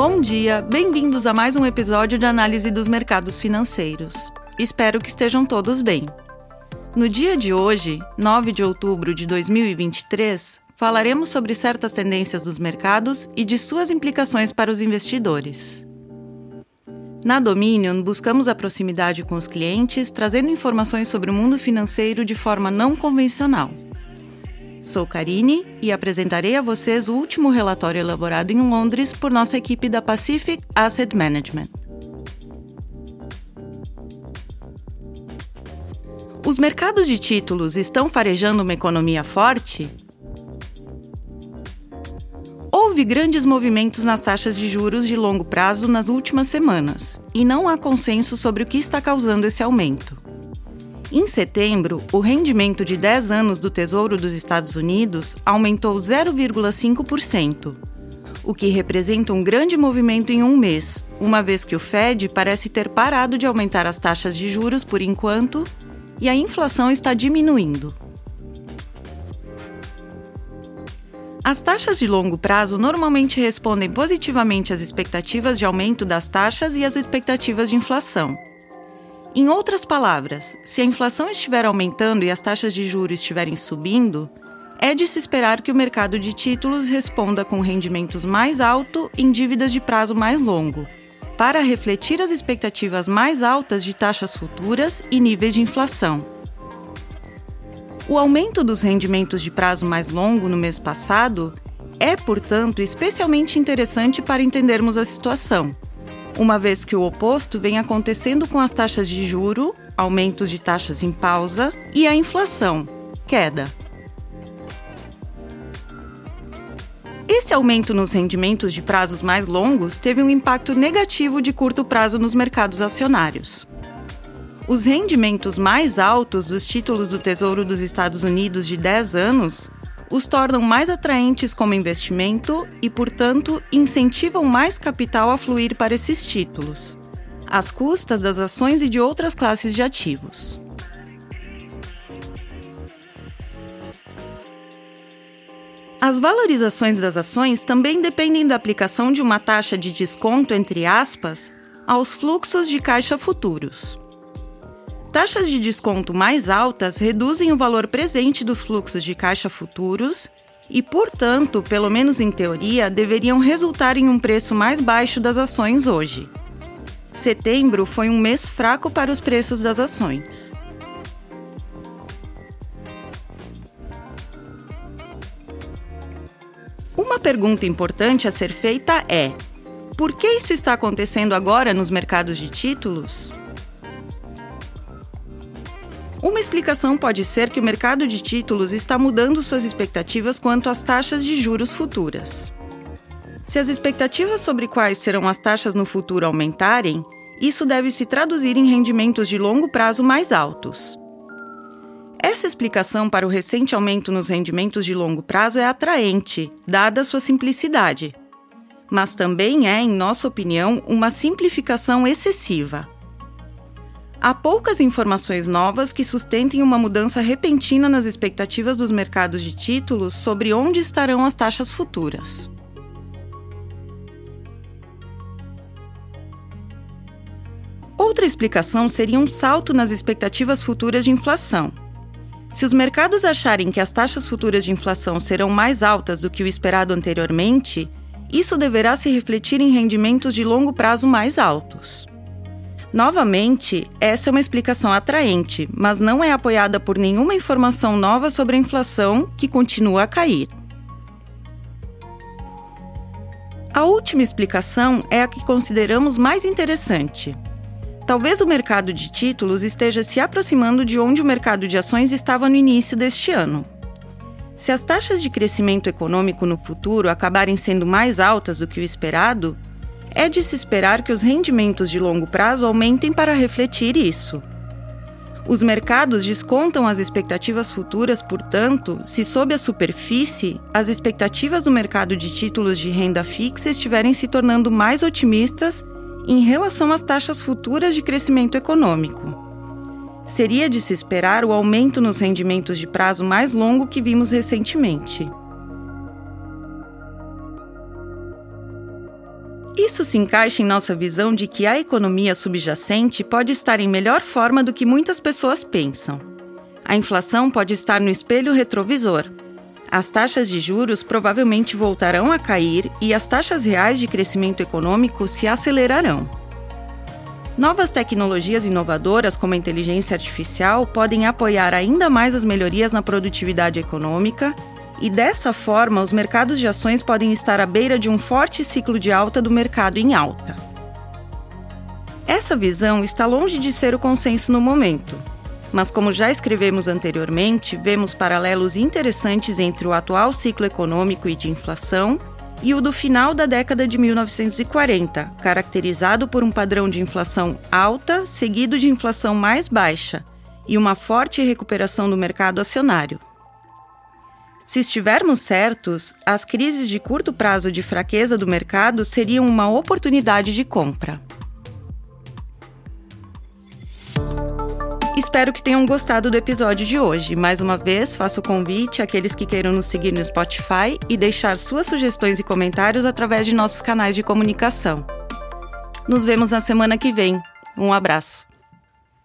Bom dia, bem-vindos a mais um episódio de análise dos mercados financeiros. Espero que estejam todos bem. No dia de hoje, 9 de outubro de 2023, falaremos sobre certas tendências dos mercados e de suas implicações para os investidores. Na Dominion, buscamos a proximidade com os clientes, trazendo informações sobre o mundo financeiro de forma não convencional. Sou Karine e apresentarei a vocês o último relatório elaborado em Londres por nossa equipe da Pacific Asset Management. Os mercados de títulos estão farejando uma economia forte? Houve grandes movimentos nas taxas de juros de longo prazo nas últimas semanas, e não há consenso sobre o que está causando esse aumento. Em setembro, o rendimento de 10 anos do Tesouro dos Estados Unidos aumentou 0,5%, o que representa um grande movimento em um mês, uma vez que o Fed parece ter parado de aumentar as taxas de juros por enquanto e a inflação está diminuindo. As taxas de longo prazo normalmente respondem positivamente às expectativas de aumento das taxas e às expectativas de inflação. Em outras palavras, se a inflação estiver aumentando e as taxas de juros estiverem subindo, é de se esperar que o mercado de títulos responda com rendimentos mais alto em dívidas de prazo mais longo, para refletir as expectativas mais altas de taxas futuras e níveis de inflação. O aumento dos rendimentos de prazo mais longo no mês passado é, portanto, especialmente interessante para entendermos a situação uma vez que o oposto vem acontecendo com as taxas de juro, aumentos de taxas em pausa, e a inflação, queda. Esse aumento nos rendimentos de prazos mais longos teve um impacto negativo de curto prazo nos mercados acionários. Os rendimentos mais altos dos títulos do Tesouro dos Estados Unidos de 10 anos os tornam mais atraentes como investimento e, portanto, incentivam mais capital a fluir para esses títulos, às custas das ações e de outras classes de ativos. As valorizações das ações também dependem da aplicação de uma taxa de desconto, entre aspas, aos fluxos de caixa futuros. Taxas de desconto mais altas reduzem o valor presente dos fluxos de caixa futuros e, portanto, pelo menos em teoria, deveriam resultar em um preço mais baixo das ações hoje. Setembro foi um mês fraco para os preços das ações. Uma pergunta importante a ser feita é: por que isso está acontecendo agora nos mercados de títulos? Uma explicação pode ser que o mercado de títulos está mudando suas expectativas quanto às taxas de juros futuras. Se as expectativas sobre quais serão as taxas no futuro aumentarem, isso deve se traduzir em rendimentos de longo prazo mais altos. Essa explicação para o recente aumento nos rendimentos de longo prazo é atraente, dada sua simplicidade. Mas também é, em nossa opinião, uma simplificação excessiva. Há poucas informações novas que sustentem uma mudança repentina nas expectativas dos mercados de títulos sobre onde estarão as taxas futuras. Outra explicação seria um salto nas expectativas futuras de inflação. Se os mercados acharem que as taxas futuras de inflação serão mais altas do que o esperado anteriormente, isso deverá se refletir em rendimentos de longo prazo mais altos. Novamente, essa é uma explicação atraente, mas não é apoiada por nenhuma informação nova sobre a inflação, que continua a cair. A última explicação é a que consideramos mais interessante. Talvez o mercado de títulos esteja se aproximando de onde o mercado de ações estava no início deste ano. Se as taxas de crescimento econômico no futuro acabarem sendo mais altas do que o esperado, é de se esperar que os rendimentos de longo prazo aumentem para refletir isso. Os mercados descontam as expectativas futuras, portanto, se sob a superfície, as expectativas do mercado de títulos de renda fixa estiverem se tornando mais otimistas em relação às taxas futuras de crescimento econômico. Seria de se esperar o aumento nos rendimentos de prazo mais longo que vimos recentemente. Isso se encaixa em nossa visão de que a economia subjacente pode estar em melhor forma do que muitas pessoas pensam. A inflação pode estar no espelho retrovisor. As taxas de juros provavelmente voltarão a cair e as taxas reais de crescimento econômico se acelerarão. Novas tecnologias inovadoras, como a inteligência artificial, podem apoiar ainda mais as melhorias na produtividade econômica, e dessa forma, os mercados de ações podem estar à beira de um forte ciclo de alta do mercado em alta. Essa visão está longe de ser o consenso no momento, mas como já escrevemos anteriormente, vemos paralelos interessantes entre o atual ciclo econômico e de inflação e o do final da década de 1940, caracterizado por um padrão de inflação alta seguido de inflação mais baixa e uma forte recuperação do mercado acionário. Se estivermos certos, as crises de curto prazo de fraqueza do mercado seriam uma oportunidade de compra. Espero que tenham gostado do episódio de hoje. Mais uma vez, faço o convite àqueles que queiram nos seguir no Spotify e deixar suas sugestões e comentários através de nossos canais de comunicação. Nos vemos na semana que vem. Um abraço.